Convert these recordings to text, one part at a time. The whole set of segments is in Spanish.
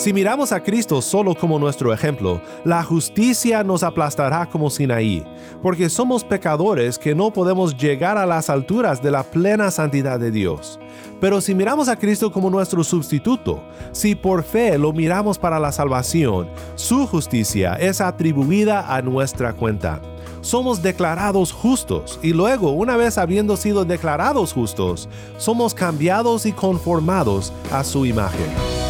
Si miramos a Cristo solo como nuestro ejemplo, la justicia nos aplastará como Sinaí, porque somos pecadores que no podemos llegar a las alturas de la plena santidad de Dios. Pero si miramos a Cristo como nuestro sustituto, si por fe lo miramos para la salvación, su justicia es atribuida a nuestra cuenta. Somos declarados justos y luego, una vez habiendo sido declarados justos, somos cambiados y conformados a su imagen.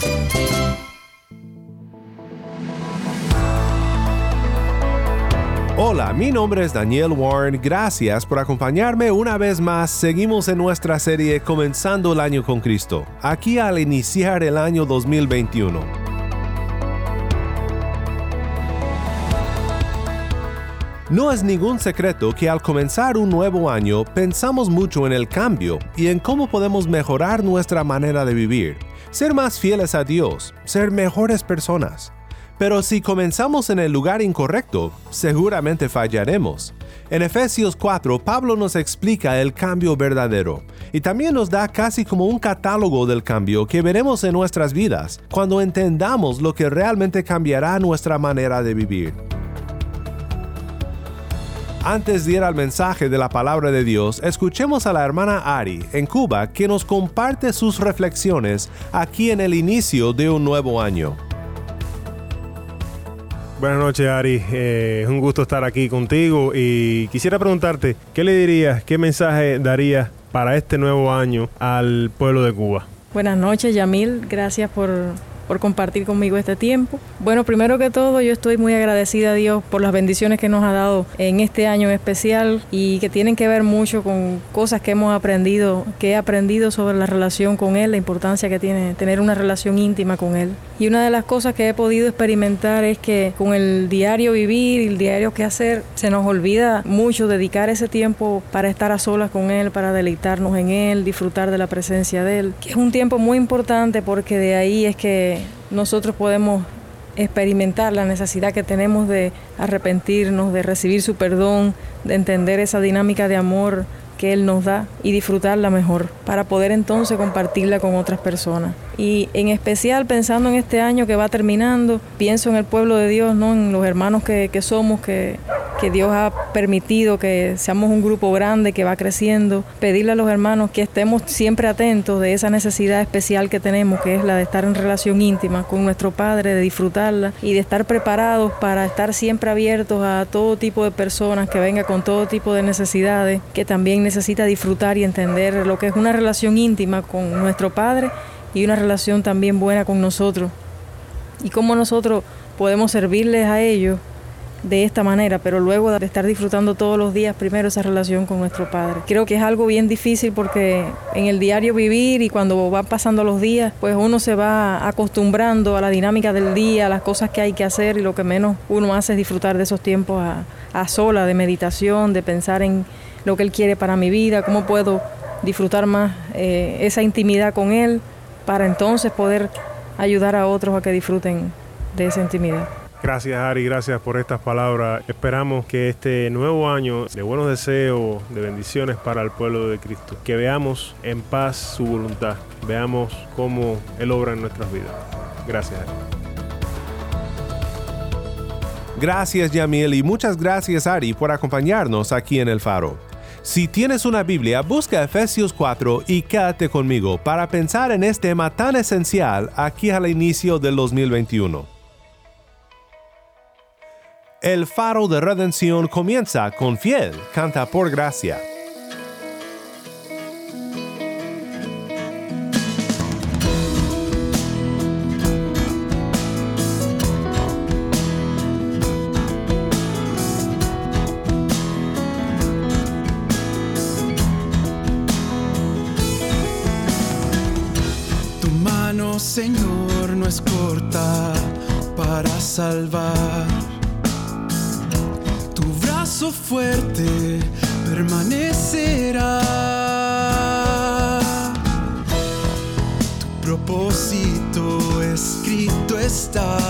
Hola, mi nombre es Daniel Warren, gracias por acompañarme una vez más. Seguimos en nuestra serie Comenzando el año con Cristo, aquí al iniciar el año 2021. No es ningún secreto que al comenzar un nuevo año pensamos mucho en el cambio y en cómo podemos mejorar nuestra manera de vivir, ser más fieles a Dios, ser mejores personas. Pero si comenzamos en el lugar incorrecto, seguramente fallaremos. En Efesios 4, Pablo nos explica el cambio verdadero y también nos da casi como un catálogo del cambio que veremos en nuestras vidas cuando entendamos lo que realmente cambiará nuestra manera de vivir. Antes de ir al mensaje de la palabra de Dios, escuchemos a la hermana Ari en Cuba que nos comparte sus reflexiones aquí en el inicio de un nuevo año. Buenas noches, Ari. Eh, es un gusto estar aquí contigo y quisiera preguntarte, ¿qué le dirías, qué mensaje darías para este nuevo año al pueblo de Cuba? Buenas noches, Yamil. Gracias por por compartir conmigo este tiempo. Bueno, primero que todo, yo estoy muy agradecida a Dios por las bendiciones que nos ha dado en este año en especial y que tienen que ver mucho con cosas que hemos aprendido, que he aprendido sobre la relación con Él, la importancia que tiene tener una relación íntima con Él. Y una de las cosas que he podido experimentar es que con el diario vivir y el diario que hacer, se nos olvida mucho dedicar ese tiempo para estar a solas con Él, para deleitarnos en Él, disfrutar de la presencia de Él, que es un tiempo muy importante porque de ahí es que nosotros podemos experimentar la necesidad que tenemos de arrepentirnos, de recibir su perdón, de entender esa dinámica de amor que Él nos da y disfrutarla mejor para poder entonces compartirla con otras personas. Y en especial pensando en este año que va terminando, pienso en el pueblo de Dios, ¿no? en los hermanos que, que somos, que, que Dios ha permitido que seamos un grupo grande que va creciendo. Pedirle a los hermanos que estemos siempre atentos de esa necesidad especial que tenemos, que es la de estar en relación íntima con nuestro Padre, de disfrutarla y de estar preparados para estar siempre abiertos a todo tipo de personas que venga con todo tipo de necesidades, que también necesita disfrutar y entender lo que es una relación íntima con nuestro Padre y una relación también buena con nosotros. Y cómo nosotros podemos servirles a ellos de esta manera, pero luego de estar disfrutando todos los días primero esa relación con nuestro Padre. Creo que es algo bien difícil porque en el diario vivir y cuando van pasando los días, pues uno se va acostumbrando a la dinámica del día, a las cosas que hay que hacer y lo que menos uno hace es disfrutar de esos tiempos a, a sola, de meditación, de pensar en lo que Él quiere para mi vida, cómo puedo disfrutar más eh, esa intimidad con Él para entonces poder ayudar a otros a que disfruten de esa intimidad. Gracias Ari, gracias por estas palabras. Esperamos que este nuevo año de buenos deseos, de bendiciones para el pueblo de Cristo, que veamos en paz su voluntad, veamos cómo Él obra en nuestras vidas. Gracias Ari. Gracias Yamiel y muchas gracias Ari por acompañarnos aquí en el faro. Si tienes una Biblia, busca Efesios 4 y quédate conmigo para pensar en este tema tan esencial aquí al inicio del 2021. El faro de redención comienza con Fiel, canta por gracia. Tu mano, Señor, no es corta para salvar Fuerte permanecerá. Tu propósito escrito está.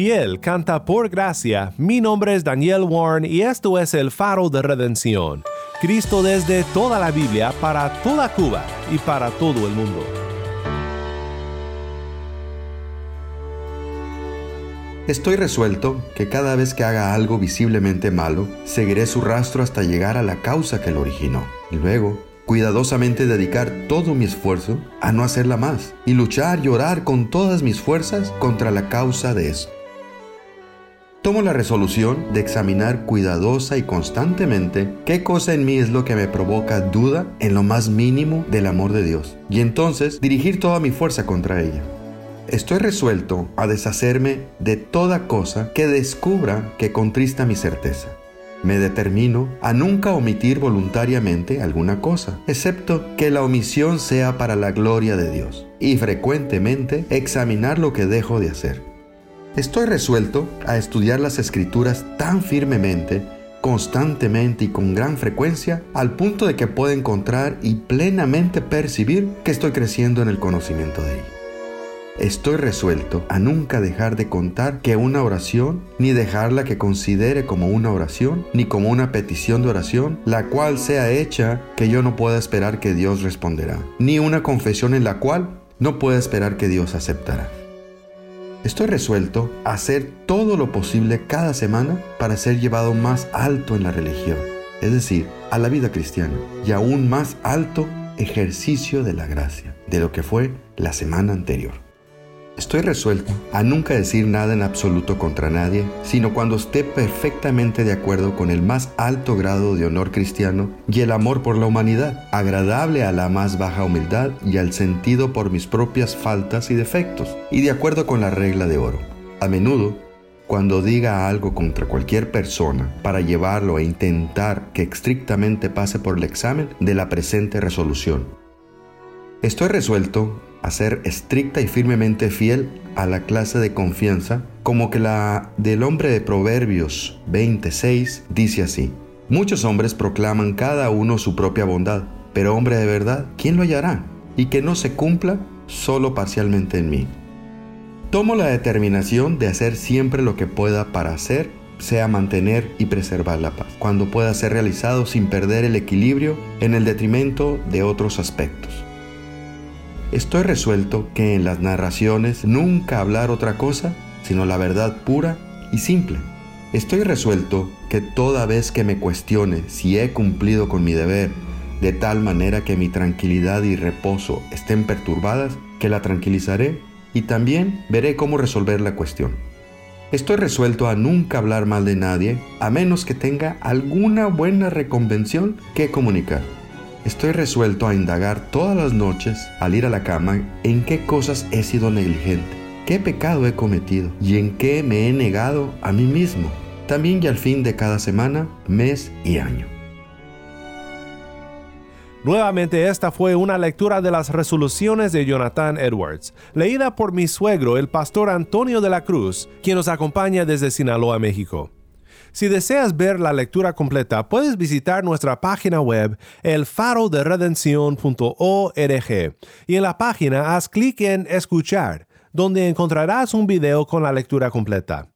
Fiel canta por gracia. Mi nombre es Daniel Warren y esto es el faro de redención. Cristo desde toda la Biblia para toda Cuba y para todo el mundo. Estoy resuelto que cada vez que haga algo visiblemente malo, seguiré su rastro hasta llegar a la causa que lo originó. Y luego, cuidadosamente dedicar todo mi esfuerzo a no hacerla más y luchar y orar con todas mis fuerzas contra la causa de esto. Tomo la resolución de examinar cuidadosa y constantemente qué cosa en mí es lo que me provoca duda en lo más mínimo del amor de Dios y entonces dirigir toda mi fuerza contra ella. Estoy resuelto a deshacerme de toda cosa que descubra que contrista mi certeza. Me determino a nunca omitir voluntariamente alguna cosa, excepto que la omisión sea para la gloria de Dios, y frecuentemente examinar lo que dejo de hacer. Estoy resuelto a estudiar las escrituras tan firmemente, constantemente y con gran frecuencia, al punto de que puedo encontrar y plenamente percibir que estoy creciendo en el conocimiento de ella. Estoy resuelto a nunca dejar de contar que una oración, ni dejarla que considere como una oración, ni como una petición de oración, la cual sea hecha que yo no pueda esperar que Dios responderá, ni una confesión en la cual no pueda esperar que Dios aceptará. Estoy resuelto a hacer todo lo posible cada semana para ser llevado más alto en la religión, es decir, a la vida cristiana, y aún más alto ejercicio de la gracia, de lo que fue la semana anterior. Estoy resuelto a nunca decir nada en absoluto contra nadie, sino cuando esté perfectamente de acuerdo con el más alto grado de honor cristiano y el amor por la humanidad, agradable a la más baja humildad y al sentido por mis propias faltas y defectos, y de acuerdo con la regla de oro. A menudo, cuando diga algo contra cualquier persona para llevarlo e intentar que estrictamente pase por el examen de la presente resolución, Estoy resuelto a ser estricta y firmemente fiel a la clase de confianza como que la del hombre de Proverbios 26 dice así. Muchos hombres proclaman cada uno su propia bondad, pero hombre de verdad, ¿quién lo hallará? Y que no se cumpla solo parcialmente en mí. Tomo la determinación de hacer siempre lo que pueda para hacer, sea mantener y preservar la paz, cuando pueda ser realizado sin perder el equilibrio en el detrimento de otros aspectos. Estoy resuelto que en las narraciones nunca hablar otra cosa sino la verdad pura y simple. Estoy resuelto que toda vez que me cuestione si he cumplido con mi deber, de tal manera que mi tranquilidad y reposo estén perturbadas, que la tranquilizaré y también veré cómo resolver la cuestión. Estoy resuelto a nunca hablar mal de nadie, a menos que tenga alguna buena reconvención que comunicar. Estoy resuelto a indagar todas las noches, al ir a la cama, en qué cosas he sido negligente, qué pecado he cometido y en qué me he negado a mí mismo, también y al fin de cada semana, mes y año. Nuevamente esta fue una lectura de las resoluciones de Jonathan Edwards, leída por mi suegro, el pastor Antonio de la Cruz, quien nos acompaña desde Sinaloa, México. Si deseas ver la lectura completa, puedes visitar nuestra página web elfaroderedención.org y en la página haz clic en Escuchar, donde encontrarás un video con la lectura completa.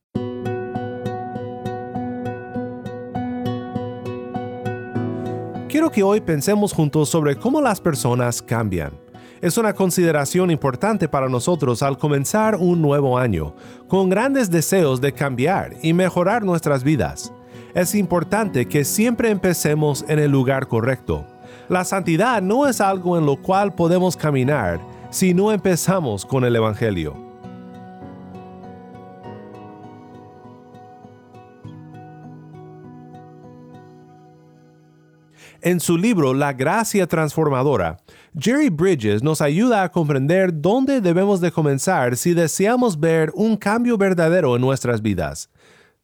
Quiero que hoy pensemos juntos sobre cómo las personas cambian. Es una consideración importante para nosotros al comenzar un nuevo año, con grandes deseos de cambiar y mejorar nuestras vidas. Es importante que siempre empecemos en el lugar correcto. La santidad no es algo en lo cual podemos caminar si no empezamos con el Evangelio. En su libro La Gracia Transformadora, Jerry Bridges nos ayuda a comprender dónde debemos de comenzar si deseamos ver un cambio verdadero en nuestras vidas.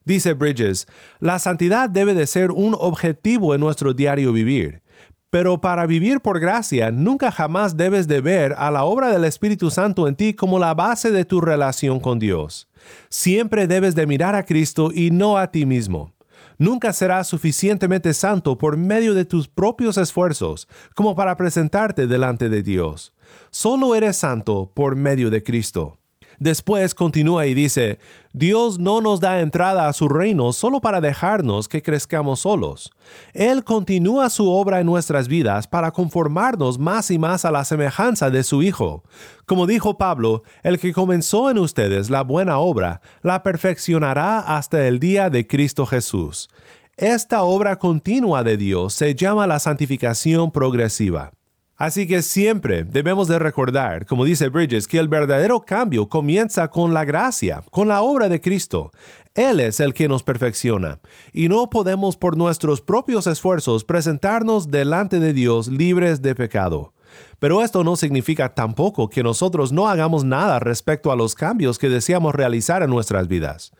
Dice Bridges, la santidad debe de ser un objetivo en nuestro diario vivir. Pero para vivir por gracia, nunca jamás debes de ver a la obra del Espíritu Santo en ti como la base de tu relación con Dios. Siempre debes de mirar a Cristo y no a ti mismo. Nunca serás suficientemente santo por medio de tus propios esfuerzos como para presentarte delante de Dios. Solo eres santo por medio de Cristo. Después continúa y dice, Dios no nos da entrada a su reino solo para dejarnos que crezcamos solos. Él continúa su obra en nuestras vidas para conformarnos más y más a la semejanza de su Hijo. Como dijo Pablo, el que comenzó en ustedes la buena obra, la perfeccionará hasta el día de Cristo Jesús. Esta obra continua de Dios se llama la santificación progresiva. Así que siempre debemos de recordar, como dice Bridges, que el verdadero cambio comienza con la gracia, con la obra de Cristo. Él es el que nos perfecciona, y no podemos por nuestros propios esfuerzos presentarnos delante de Dios libres de pecado. Pero esto no significa tampoco que nosotros no hagamos nada respecto a los cambios que deseamos realizar en nuestras vidas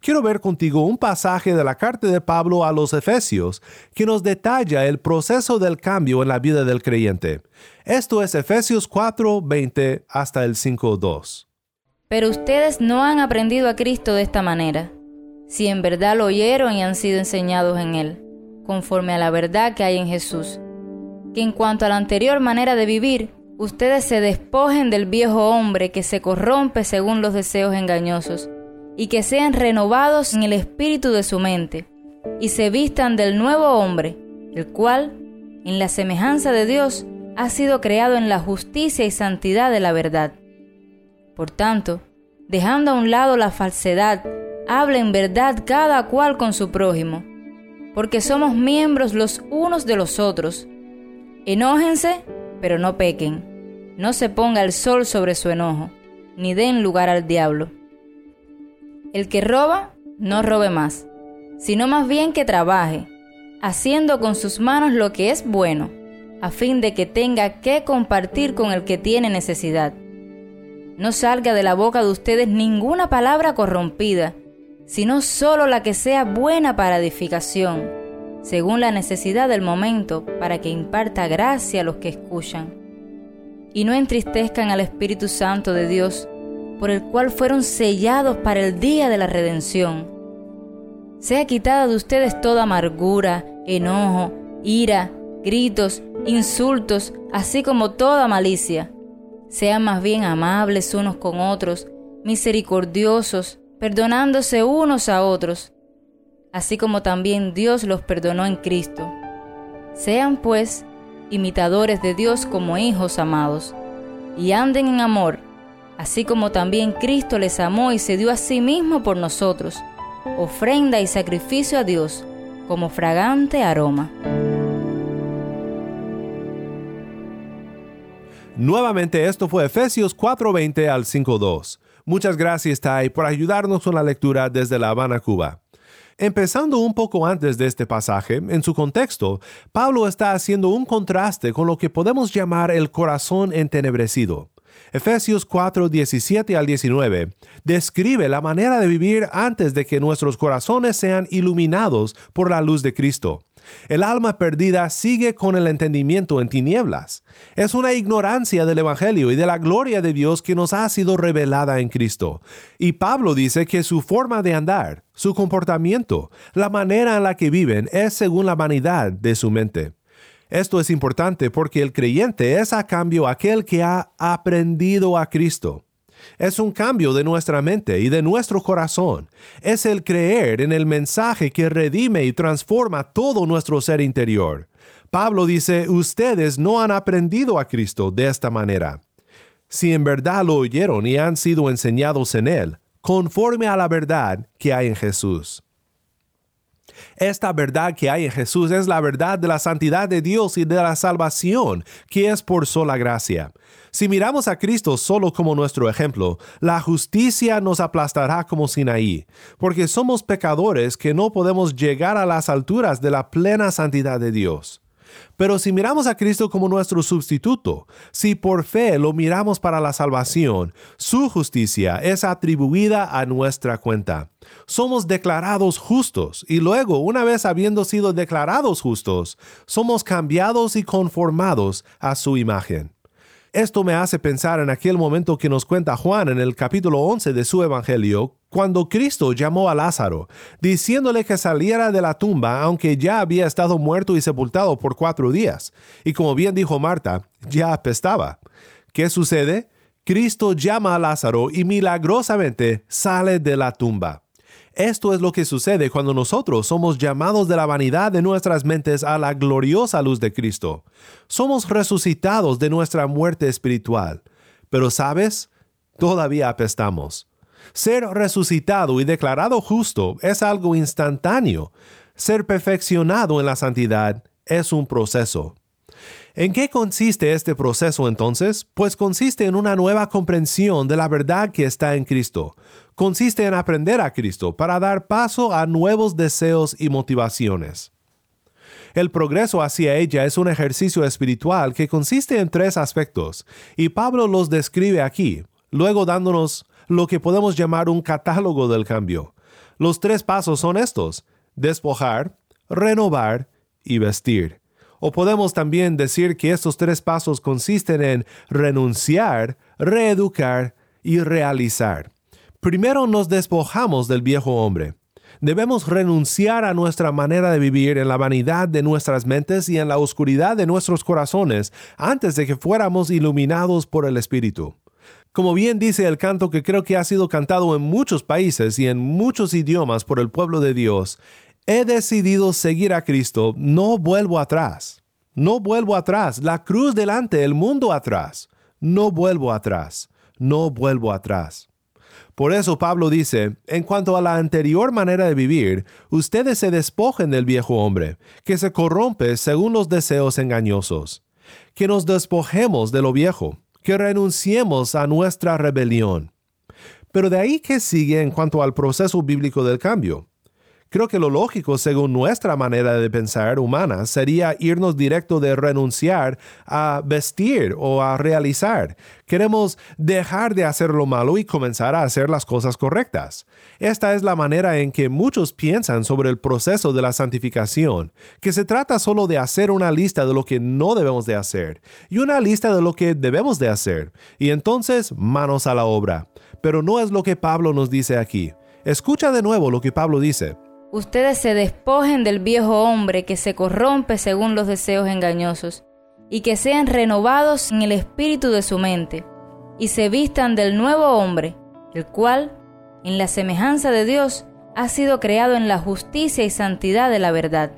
quiero ver contigo un pasaje de la carta de Pablo a los Efesios que nos detalla el proceso del cambio en la vida del creyente. Esto es Efesios 4, 20 hasta el 5, 2. Pero ustedes no han aprendido a Cristo de esta manera, si en verdad lo oyeron y han sido enseñados en Él, conforme a la verdad que hay en Jesús. Que en cuanto a la anterior manera de vivir, ustedes se despojen del viejo hombre que se corrompe según los deseos engañosos y que sean renovados en el espíritu de su mente, y se vistan del nuevo hombre, el cual, en la semejanza de Dios, ha sido creado en la justicia y santidad de la verdad. Por tanto, dejando a un lado la falsedad, habla en verdad cada cual con su prójimo, porque somos miembros los unos de los otros. Enójense, pero no pequen. No se ponga el sol sobre su enojo, ni den lugar al diablo. El que roba, no robe más, sino más bien que trabaje, haciendo con sus manos lo que es bueno, a fin de que tenga que compartir con el que tiene necesidad. No salga de la boca de ustedes ninguna palabra corrompida, sino solo la que sea buena para edificación, según la necesidad del momento, para que imparta gracia a los que escuchan. y no entristezcan al Espíritu Santo de Dios, por el cual fueron sellados para el día de la redención. Sea quitada de ustedes toda amargura, enojo, ira, gritos, insultos, así como toda malicia. Sean más bien amables unos con otros, misericordiosos, perdonándose unos a otros, así como también Dios los perdonó en Cristo. Sean pues imitadores de Dios como hijos amados, y anden en amor, así como también Cristo les amó y se dio a sí mismo por nosotros, ofrenda y sacrificio a Dios como fragante aroma. Nuevamente esto fue Efesios 4:20 al 5:2. Muchas gracias Tai por ayudarnos con la lectura desde La Habana, Cuba. Empezando un poco antes de este pasaje, en su contexto, Pablo está haciendo un contraste con lo que podemos llamar el corazón entenebrecido. Efesios 4, 17 al 19 describe la manera de vivir antes de que nuestros corazones sean iluminados por la luz de Cristo. El alma perdida sigue con el entendimiento en tinieblas. Es una ignorancia del Evangelio y de la gloria de Dios que nos ha sido revelada en Cristo. Y Pablo dice que su forma de andar, su comportamiento, la manera en la que viven es según la vanidad de su mente. Esto es importante porque el creyente es a cambio aquel que ha aprendido a Cristo. Es un cambio de nuestra mente y de nuestro corazón. Es el creer en el mensaje que redime y transforma todo nuestro ser interior. Pablo dice, ustedes no han aprendido a Cristo de esta manera. Si en verdad lo oyeron y han sido enseñados en Él, conforme a la verdad que hay en Jesús. Esta verdad que hay en Jesús es la verdad de la santidad de Dios y de la salvación, que es por sola gracia. Si miramos a Cristo solo como nuestro ejemplo, la justicia nos aplastará como Sinaí, porque somos pecadores que no podemos llegar a las alturas de la plena santidad de Dios. Pero si miramos a Cristo como nuestro sustituto, si por fe lo miramos para la salvación, su justicia es atribuida a nuestra cuenta. Somos declarados justos y luego, una vez habiendo sido declarados justos, somos cambiados y conformados a su imagen. Esto me hace pensar en aquel momento que nos cuenta Juan en el capítulo 11 de su Evangelio, cuando Cristo llamó a Lázaro, diciéndole que saliera de la tumba aunque ya había estado muerto y sepultado por cuatro días. Y como bien dijo Marta, ya apestaba. ¿Qué sucede? Cristo llama a Lázaro y milagrosamente sale de la tumba. Esto es lo que sucede cuando nosotros somos llamados de la vanidad de nuestras mentes a la gloriosa luz de Cristo. Somos resucitados de nuestra muerte espiritual. Pero sabes, todavía apestamos. Ser resucitado y declarado justo es algo instantáneo. Ser perfeccionado en la santidad es un proceso. ¿En qué consiste este proceso entonces? Pues consiste en una nueva comprensión de la verdad que está en Cristo. Consiste en aprender a Cristo para dar paso a nuevos deseos y motivaciones. El progreso hacia ella es un ejercicio espiritual que consiste en tres aspectos, y Pablo los describe aquí, luego dándonos lo que podemos llamar un catálogo del cambio. Los tres pasos son estos, despojar, renovar y vestir. O podemos también decir que estos tres pasos consisten en renunciar, reeducar y realizar. Primero nos despojamos del viejo hombre. Debemos renunciar a nuestra manera de vivir en la vanidad de nuestras mentes y en la oscuridad de nuestros corazones antes de que fuéramos iluminados por el Espíritu. Como bien dice el canto que creo que ha sido cantado en muchos países y en muchos idiomas por el pueblo de Dios, He decidido seguir a Cristo, no vuelvo atrás. No vuelvo atrás. La cruz delante, el mundo atrás. No vuelvo atrás. No vuelvo atrás. Por eso Pablo dice, en cuanto a la anterior manera de vivir, ustedes se despojen del viejo hombre, que se corrompe según los deseos engañosos. Que nos despojemos de lo viejo, que renunciemos a nuestra rebelión. Pero de ahí que sigue en cuanto al proceso bíblico del cambio Creo que lo lógico, según nuestra manera de pensar humana, sería irnos directo de renunciar a vestir o a realizar. Queremos dejar de hacer lo malo y comenzar a hacer las cosas correctas. Esta es la manera en que muchos piensan sobre el proceso de la santificación, que se trata solo de hacer una lista de lo que no debemos de hacer y una lista de lo que debemos de hacer, y entonces manos a la obra. Pero no es lo que Pablo nos dice aquí. Escucha de nuevo lo que Pablo dice ustedes se despojen del viejo hombre que se corrompe según los deseos engañosos, y que sean renovados en el espíritu de su mente, y se vistan del nuevo hombre, el cual, en la semejanza de Dios, ha sido creado en la justicia y santidad de la verdad.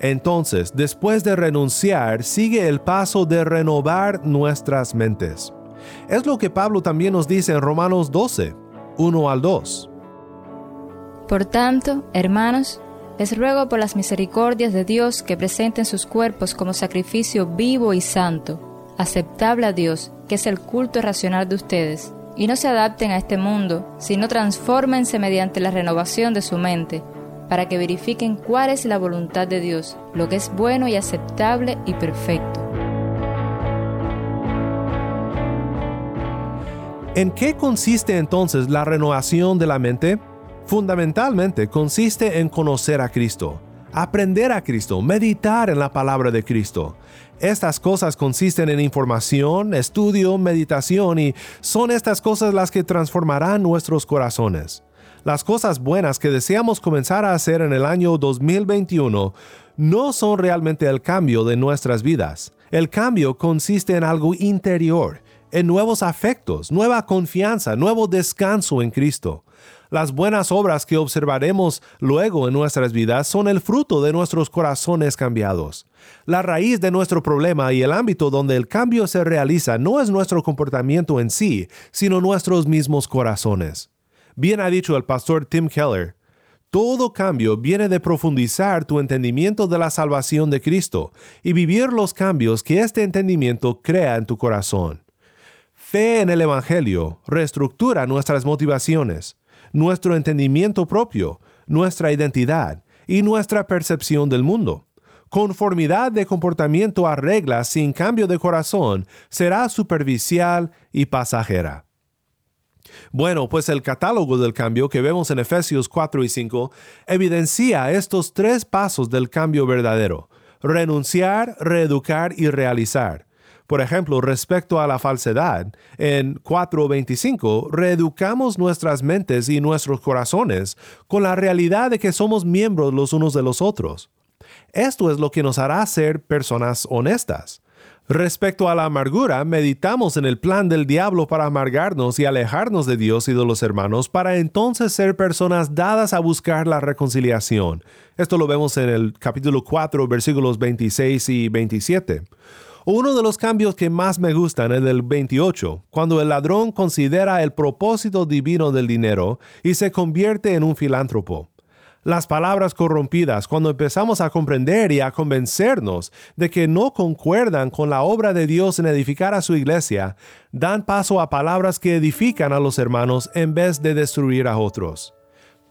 Entonces, después de renunciar, sigue el paso de renovar nuestras mentes. Es lo que Pablo también nos dice en Romanos 12, 1 al 2. Por tanto, hermanos, les ruego por las misericordias de Dios que presenten sus cuerpos como sacrificio vivo y santo, aceptable a Dios, que es el culto racional de ustedes, y no se adapten a este mundo, sino transfórmense mediante la renovación de su mente, para que verifiquen cuál es la voluntad de Dios, lo que es bueno y aceptable y perfecto. ¿En qué consiste entonces la renovación de la mente? Fundamentalmente consiste en conocer a Cristo, aprender a Cristo, meditar en la palabra de Cristo. Estas cosas consisten en información, estudio, meditación y son estas cosas las que transformarán nuestros corazones. Las cosas buenas que deseamos comenzar a hacer en el año 2021 no son realmente el cambio de nuestras vidas. El cambio consiste en algo interior, en nuevos afectos, nueva confianza, nuevo descanso en Cristo. Las buenas obras que observaremos luego en nuestras vidas son el fruto de nuestros corazones cambiados. La raíz de nuestro problema y el ámbito donde el cambio se realiza no es nuestro comportamiento en sí, sino nuestros mismos corazones. Bien ha dicho el pastor Tim Keller, todo cambio viene de profundizar tu entendimiento de la salvación de Cristo y vivir los cambios que este entendimiento crea en tu corazón. Fe en el Evangelio reestructura nuestras motivaciones, nuestro entendimiento propio, nuestra identidad y nuestra percepción del mundo. Conformidad de comportamiento a reglas sin cambio de corazón será superficial y pasajera. Bueno, pues el catálogo del cambio que vemos en Efesios 4 y 5 evidencia estos tres pasos del cambio verdadero, renunciar, reeducar y realizar. Por ejemplo, respecto a la falsedad, en 4.25 reeducamos nuestras mentes y nuestros corazones con la realidad de que somos miembros los unos de los otros. Esto es lo que nos hará ser personas honestas. Respecto a la amargura, meditamos en el plan del diablo para amargarnos y alejarnos de Dios y de los hermanos para entonces ser personas dadas a buscar la reconciliación. Esto lo vemos en el capítulo 4, versículos 26 y 27. Uno de los cambios que más me gustan es el 28, cuando el ladrón considera el propósito divino del dinero y se convierte en un filántropo. Las palabras corrompidas, cuando empezamos a comprender y a convencernos de que no concuerdan con la obra de Dios en edificar a su iglesia, dan paso a palabras que edifican a los hermanos en vez de destruir a otros.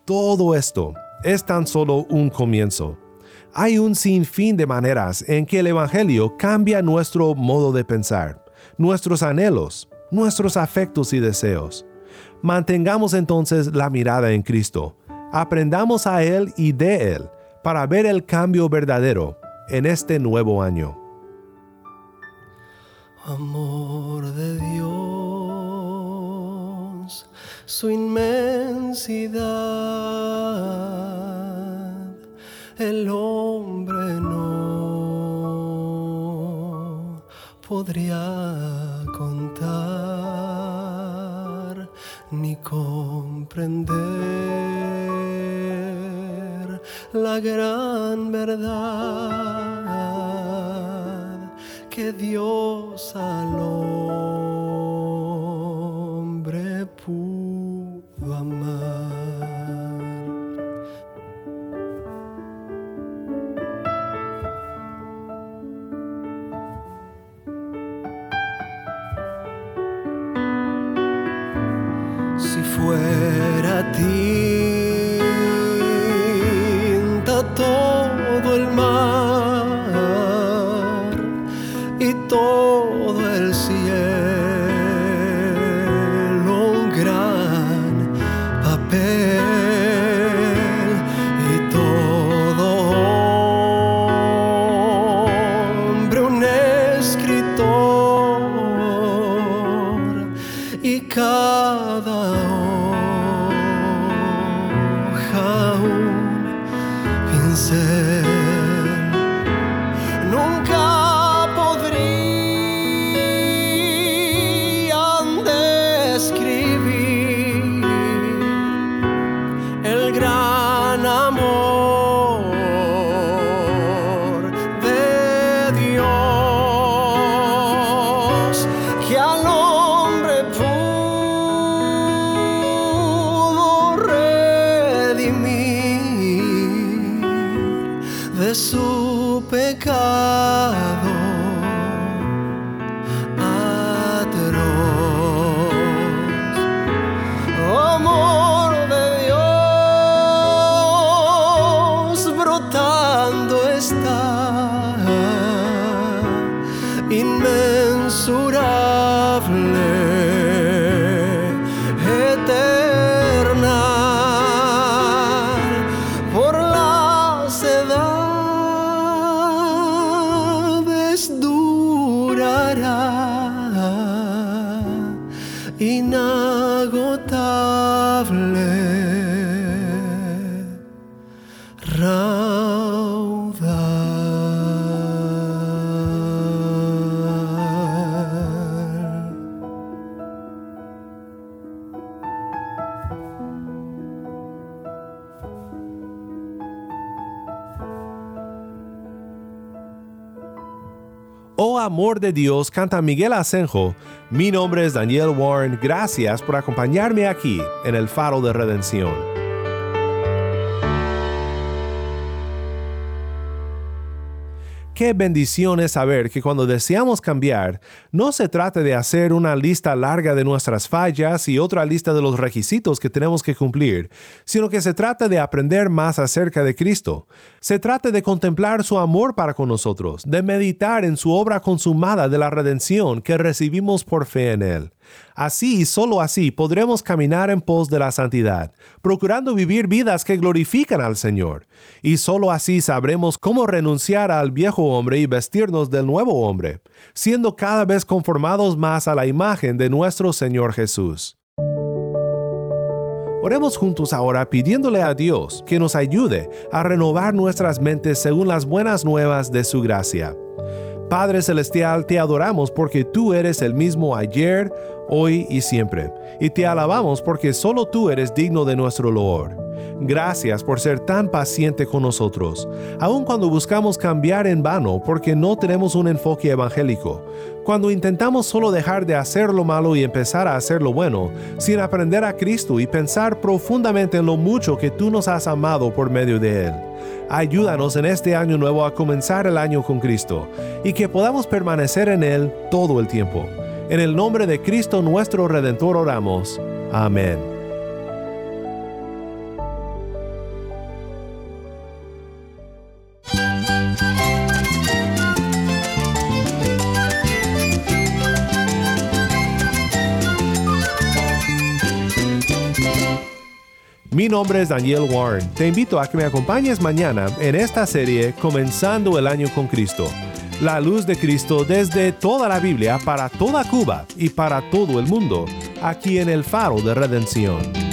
Todo esto es tan solo un comienzo. Hay un sinfín de maneras en que el Evangelio cambia nuestro modo de pensar, nuestros anhelos, nuestros afectos y deseos. Mantengamos entonces la mirada en Cristo, aprendamos a Él y de Él para ver el cambio verdadero en este nuevo año. Amor de Dios, su inmensidad el hombre no podría contar ni comprender la gran verdad que Dios al amor de Dios, canta Miguel Asenjo. Mi nombre es Daniel Warren. Gracias por acompañarme aquí en el Faro de Redención. Qué bendición es saber que cuando deseamos cambiar, no se trata de hacer una lista larga de nuestras fallas y otra lista de los requisitos que tenemos que cumplir, sino que se trata de aprender más acerca de Cristo. Se trata de contemplar su amor para con nosotros, de meditar en su obra consumada de la redención que recibimos por fe en Él. Así y solo así podremos caminar en pos de la santidad, procurando vivir vidas que glorifican al Señor. Y solo así sabremos cómo renunciar al viejo hombre y vestirnos del nuevo hombre, siendo cada vez conformados más a la imagen de nuestro Señor Jesús. Oremos juntos ahora pidiéndole a Dios que nos ayude a renovar nuestras mentes según las buenas nuevas de su gracia. Padre Celestial, te adoramos porque tú eres el mismo ayer, hoy y siempre, y te alabamos porque solo tú eres digno de nuestro loor. Gracias por ser tan paciente con nosotros, aun cuando buscamos cambiar en vano porque no tenemos un enfoque evangélico, cuando intentamos solo dejar de hacer lo malo y empezar a hacer lo bueno, sin aprender a Cristo y pensar profundamente en lo mucho que tú nos has amado por medio de Él. Ayúdanos en este año nuevo a comenzar el año con Cristo y que podamos permanecer en Él todo el tiempo. En el nombre de Cristo nuestro Redentor oramos. Amén. Nombre es Daniel Warren. Te invito a que me acompañes mañana en esta serie Comenzando el año con Cristo. La luz de Cristo desde toda la Biblia para toda Cuba y para todo el mundo, aquí en el faro de redención.